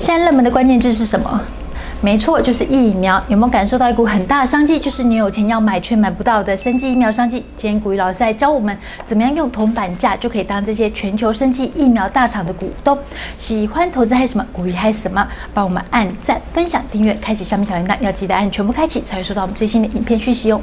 现在热门的关键字是什么？没错，就是疫苗。有没有感受到一股很大的商机？就是你有钱要买却买不到的生技疫苗商机。今天股鱼老师来教我们怎么样用铜板价就可以当这些全球生技疫苗大厂的股东。喜欢投资还是什么？股鱼嗨什么？帮我们按赞、分享、订阅、开启下面小铃铛，要记得按全部开启，才会收到我们最新的影片讯息哦。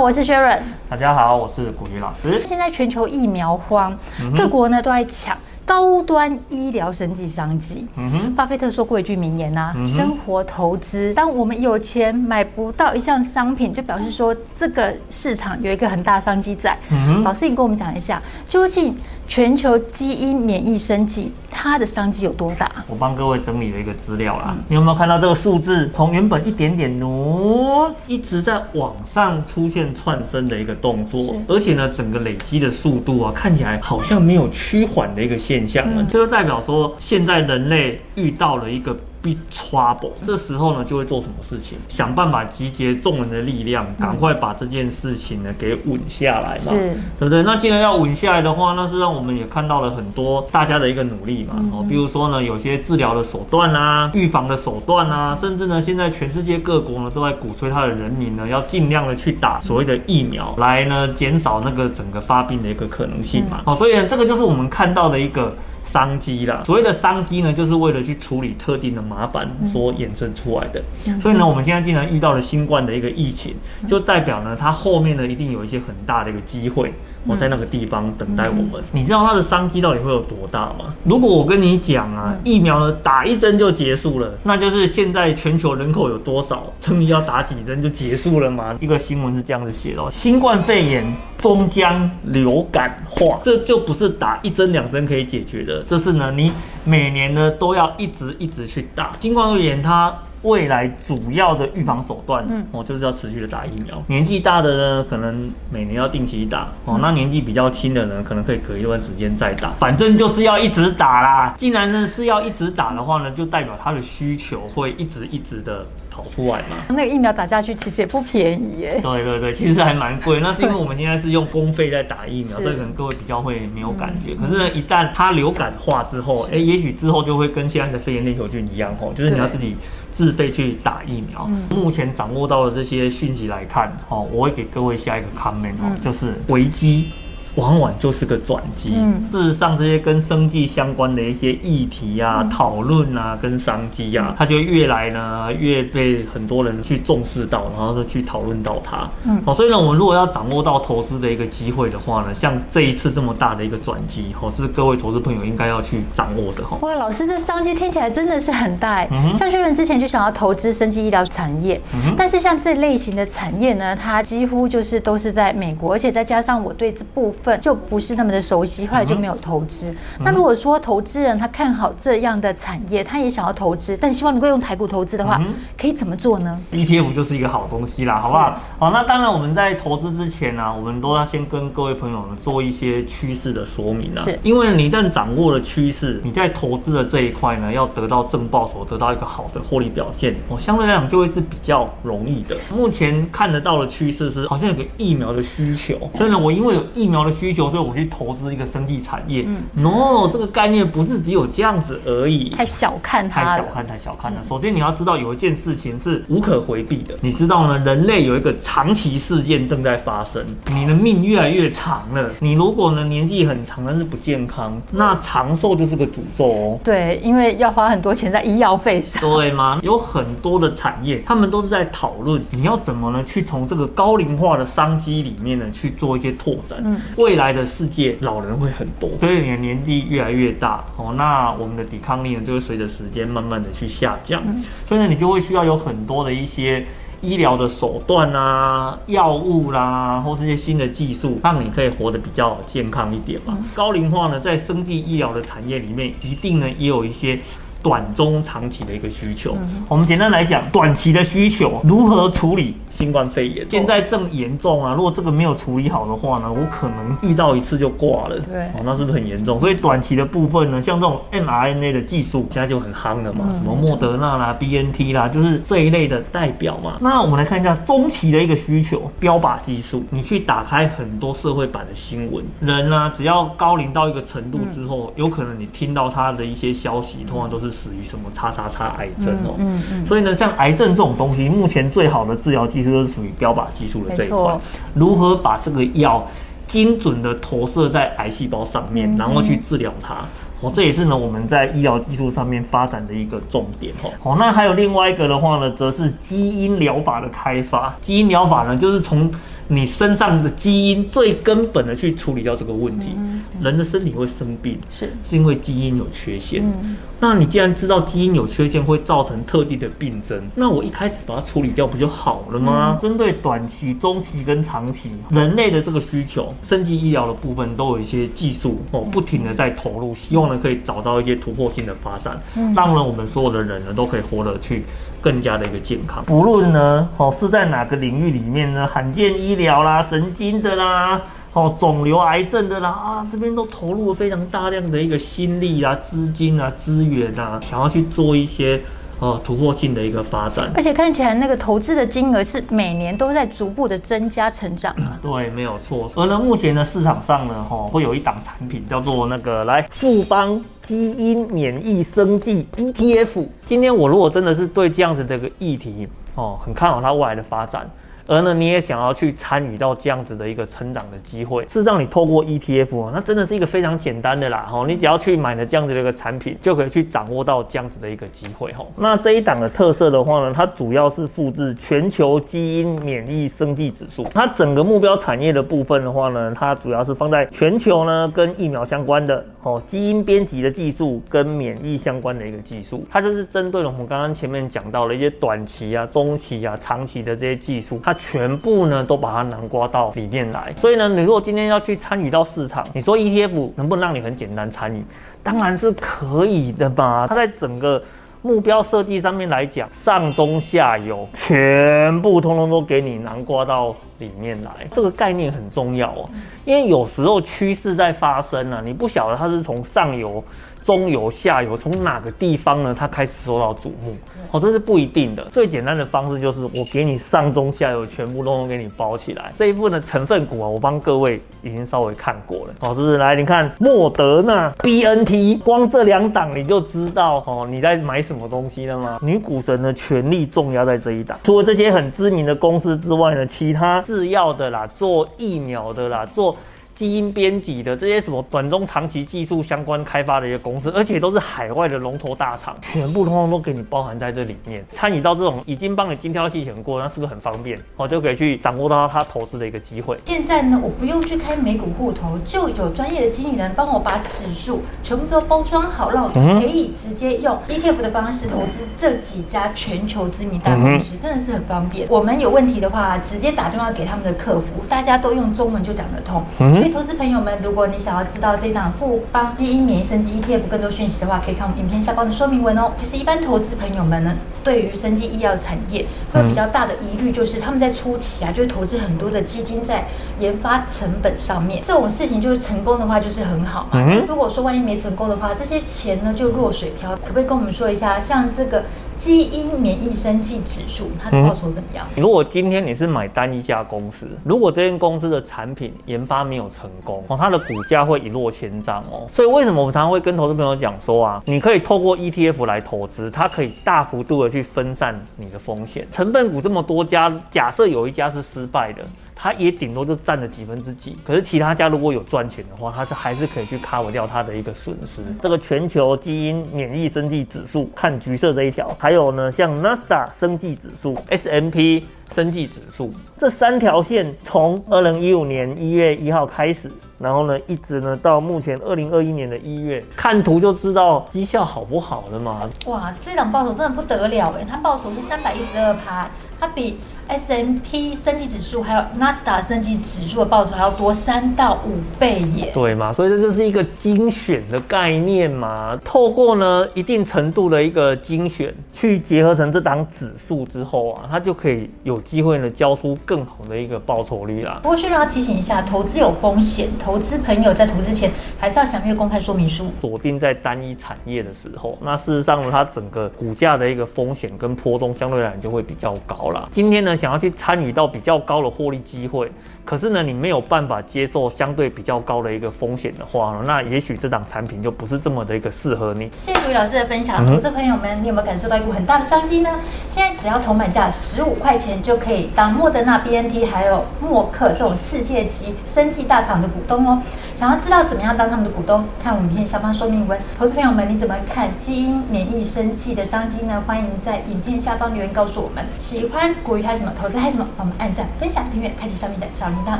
好，我是 Sharon。大家好，我是古云老师。现在全球疫苗荒，各国呢都在抢。高端医疗生技商机，巴菲特说过一句名言呐、啊嗯，生活投资，当我们有钱买不到一项商品，就表示说这个市场有一个很大商机在。老师，你跟我们讲一下，究竟全球基因免疫生计它的商机有多大？我帮各位整理了一个资料啦、嗯，你有没有看到这个数字？从原本一点点挪，一直在往上出现窜升的一个动作，而且呢，整个累积的速度啊，看起来好像没有趋缓的一个现象了，这、嗯、就代表说现在人类遇到了一个。Big trouble，这时候呢就会做什么事情？想办法集结众人的力量，赶快把这件事情呢给稳下来嘛，对不对？那既然要稳下来的话，那是让我们也看到了很多大家的一个努力嘛。哦，比如说呢，有些治疗的手段啊，预防的手段啊，甚至呢，现在全世界各国呢都在鼓吹他的人民呢要尽量的去打所谓的疫苗，来呢减少那个整个发病的一个可能性嘛。好，所以呢，这个就是我们看到的一个。商机啦，所谓的商机呢，就是为了去处理特定的麻烦所衍生出来的。所以呢，我们现在既然遇到了新冠的一个疫情，就代表呢，它后面呢一定有一些很大的一个机会。我在那个地方等待我们。你知道它的商机到底会有多大吗？如果我跟你讲啊，疫苗呢打一针就结束了，那就是现在全球人口有多少，真的要打几针就结束了吗？一个新闻是这样子写的：新冠肺炎终将流感化，这就不是打一针两针可以解决的，这是呢你每年呢都要一直一直去打。新冠肺炎它。未来主要的预防手段，嗯，哦，就是要持续的打疫苗。年纪大的呢，可能每年要定期打，哦，那年纪比较轻的呢，可能可以隔一段时间再打。反正就是要一直打啦。既然呢是要一直打的话呢，就代表它的需求会一直一直的跑出来嘛。那个疫苗打下去其实也不便宜耶。对对对，其实还蛮贵。那是因为我们现在是用公费在打疫苗，所以可能各位比较会没有感觉。可是呢，一旦它流感化之后，哎，也许之后就会跟现在的肺炎链球菌一样，哦，就是你要自己。自费去打疫苗，嗯，目前掌握到的这些讯息来看，哦，我会给各位下一个 comment 哦，就是危机。往往就是个转机。嗯，事实上，这些跟生计相关的一些议题啊、讨论啊、跟商机啊，它就越来呢越被很多人去重视到，然后就去讨论到它。嗯，好，所以呢，我们如果要掌握到投资的一个机会的话呢，像这一次这么大的一个转机，哦，是各位投资朋友应该要去掌握的哈。哇，老师，这商机听起来真的是很大。嗯，像薛仁之前就想要投资生计医疗产业，嗯，但是像这类型的产业呢，它几乎就是都是在美国，而且再加上我对这部分。份就不是那么的熟悉，后来就没有投资。嗯。那如果说投资人他看好这样的产业，他也想要投资，但希望能够用台股投资的话，嗯，可以怎么做呢？ETF 就是一个好东西啦，好不好？好，那当然我们在投资之前呢，啊，我们都要先跟各位朋友们做一些趋势的说明啊。是，因为你一旦掌握了趋势，你在投资的这一块呢，要得到正报酬，得到一个好的获利表现，哦，相对来讲就会是比较容易的。目前看得到的趋势是，好像有个疫苗的需求，所以呢，我因为有疫苗的。需求，所以我去投资一个生技产业。嗯，no，这个概念不是只有这样子而已。太小看它，太小看，太小看了。首先你要知道有一件事情是无可回避的，你知道呢？人类有一个长期事件正在发生，你的命越来越长了。你如果呢年纪很长，但是不健康，那长寿就是个诅咒哦。对，因为要花很多钱在医药费上。对吗？有很多的产业，他们都是在讨论你要怎么呢去从这个高龄化的商机里面呢去做一些拓展。嗯。未来的世界老人会很多，所以你的年纪越来越大哦，那我们的抵抗力呢就会随着时间慢慢的去下降，所以呢你就会需要有很多的一些医疗的手段啊、药物啦，或是一些新的技术，让你可以活得比较健康一点嘛。高龄化呢，在生技医疗的产业里面，一定呢也有一些。短中长期的一个需求。嗯、我们简单来讲，短期的需求如何处理新冠肺炎？现在正严重啊！如果这个没有处理好的话呢，我可能遇到一次就挂了。对，哦，那是不是很严重？所以短期的部分呢，像这种 mRNA 的技术，现在就很夯了嘛，嗯、什么莫德纳啦、BNT 啦，就是这一类的代表嘛。那我们来看一下中期的一个需求，标靶技术。你去打开很多社会版的新闻，人呢、啊，只要高龄到一个程度之后，嗯、有可能你听到他的一些消息，通常都是死于什么叉叉叉癌症哦。嗯嗯。嗯，所以呢，像癌症这种东西，目前最好的治疗技术都是属于标靶技术的这一块。如何把这个药精准的投射在癌细胞上面，然后去治疗它？哦，这也是呢我们在医疗技术上面发展的一个重点哦。好，那还有另外一个的话呢，则是基因疗法的开发。基因疗法呢，就是从你身上的基因最根本的去处理掉这个问题。嗯嗯、人的身体会生病，是是因为基因有缺陷。嗯、那你既然知道基因有缺陷会造成特定的病症，那我一开始把它处理掉不就好了吗？嗯、针对短期、中期跟长期人类的这个需求，升级医疗的部分都有一些技术哦，不停的在投入，希望呢可以找到一些突破性的发展，嗯、让呢我们所有的人呢都可以活得去。更加的一个健康，不论呢，哦是在哪个领域里面呢，罕见医疗啦、神经的啦、哦肿瘤癌症的啦啊，这边都投入了非常大量的一个心力啊、资金啊、资源啊，想要去做一些。哦，突破性的一个发展，而且看起来那个投资的金额是每年都在逐步的增加成长啊。对，没有错。而呢，目前呢市场上呢，哈、哦，会有一档产品叫做那个来富邦基因免疫生技 ETF。今天我如果真的是对这样子的一个议题，哦，很看好它未来的发展。而呢，你也想要去参与到这样子的一个成长的机会。事实上，你透过 ETF，那真的是一个非常简单的啦。吼，你只要去买了这样子的一个产品，就可以去掌握到这样子的一个机会。吼，那这一档的特色的话呢，它主要是复制全球基因免疫生技指数。它整个目标产业的部分的话呢，它主要是放在全球呢跟疫苗相关的，哦，基因编辑的技术跟免疫相关的一个技术。它就是针对了我们刚刚前面讲到的一些短期啊、中期啊、长期的这些技术，它。全部呢都把它囊括到里面来，所以呢，你如果今天要去参与到市场，你说 ETF 能不能让你很简单参与？当然是可以的吧。它在整个目标设计上面来讲，上中下游全部通通都给你囊括到里面来，这个概念很重要哦。因为有时候趋势在发生呢，你不晓得它是从上游。中游、下游，从哪个地方呢？它开始受到瞩目，哦，这是不一定的。最简单的方式就是我给你上中下游全部都给你包起来。这一部分的成分股啊，我帮各位已经稍微看过了，哦，是不是？来，你看莫德纳、BNT，光这两档你就知道哦，你在买什么东西了吗？女股神的权力重压在这一档。除了这些很知名的公司之外呢，其他制药的啦，做疫苗的啦，做。基因编辑的这些什么短中长期技术相关开发的一些公司，而且都是海外的龙头大厂，全部通通都给你包含在这里面。参与到这种已经帮你精挑细选过，那是不是很方便？我就可以去掌握到他投资的一个机会。现在呢，我不用去开美股户头，就有专业的经理人帮我把指数全部都包装好，让我可以直接用 ETF 的方式投资这几家全球知名大公司，真的是很方便。我们有问题的话，直接打电话给他们的客服，大家都用中文就讲得通。投资朋友们，如果你想要知道这档富邦基因免疫升级 ETF 更多讯息的话，可以看我们影片下方的说明文哦。其实一般投资朋友们呢，对于生技医药产业会比较大的疑虑，就是他们在初期啊，就会投资很多的基金在研发成本上面。这种事情就是成功的话就是很好嘛。如果说万一没成功的话，这些钱呢就落水漂。可不可以跟我们说一下，像这个？基因免疫生计指数，它的报酬怎么样？如果今天你是买单一家公司，如果这间公司的产品研发没有成功，哦，它的股价会一落千丈哦。所以为什么我们常常会跟投资朋友讲说啊，你可以透过 ETF 来投资，它可以大幅度的去分散你的风险。成分股这么多家，假设有一家是失败的。它也顶多就占了几分之几，可是其他家如果有赚钱的话，它是还是可以去 cover 掉它的一个损失。这个全球基因免疫生计指数，看橘色这一条，还有呢，像 NASDAQ 生计指数、SMP 生计指数这三条线，从二零一五年一月一号开始，然后呢，一直呢到目前二零二一年的一月，看图就知道绩效好不好了嘛。哇，这档报酬真的不得了哎，它报酬是三百一十二趴，它比。S&P 升级指数还有纳斯达生技指数的报酬还要多三到五倍耶。对嘛，所以这就是一个精选的概念嘛。透过呢一定程度的一个精选，去结合成这档指数之后啊，它就可以有机会呢交出更好的一个报酬率啦。不过需要提醒一下，投资有风险，投资朋友在投资前还是要详阅公开说明书。锁定在单一产业的时候，那事实上呢，它整个股价的一个风险跟波动相对来讲就会比较高啦。今天呢，想要去参与到比较高的获利机会，可是呢，你没有办法接受相对比较高的一个风险的话呢，那也许这档产品就不是这么的一个适合你。谢谢股鱼老师的分享，投资朋友们，你有没有感受到一股很大的商机呢？现在只要铜板价十五块钱就可以当莫德纳、BNT 还有默克这种世界级生技大厂的股东哦。想要知道怎么样当他们的股东，看我们影片下方说明文。投资朋友们，你怎么看基因免疫生技的商机呢？欢迎在影片下方留言告诉我们。喜欢古语还是什么？投资还有什么？帮我们按赞、分享、订阅，开启上面的小铃铛，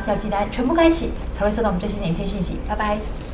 要记得全部开启，才会收到我们最新的影片讯息。拜拜。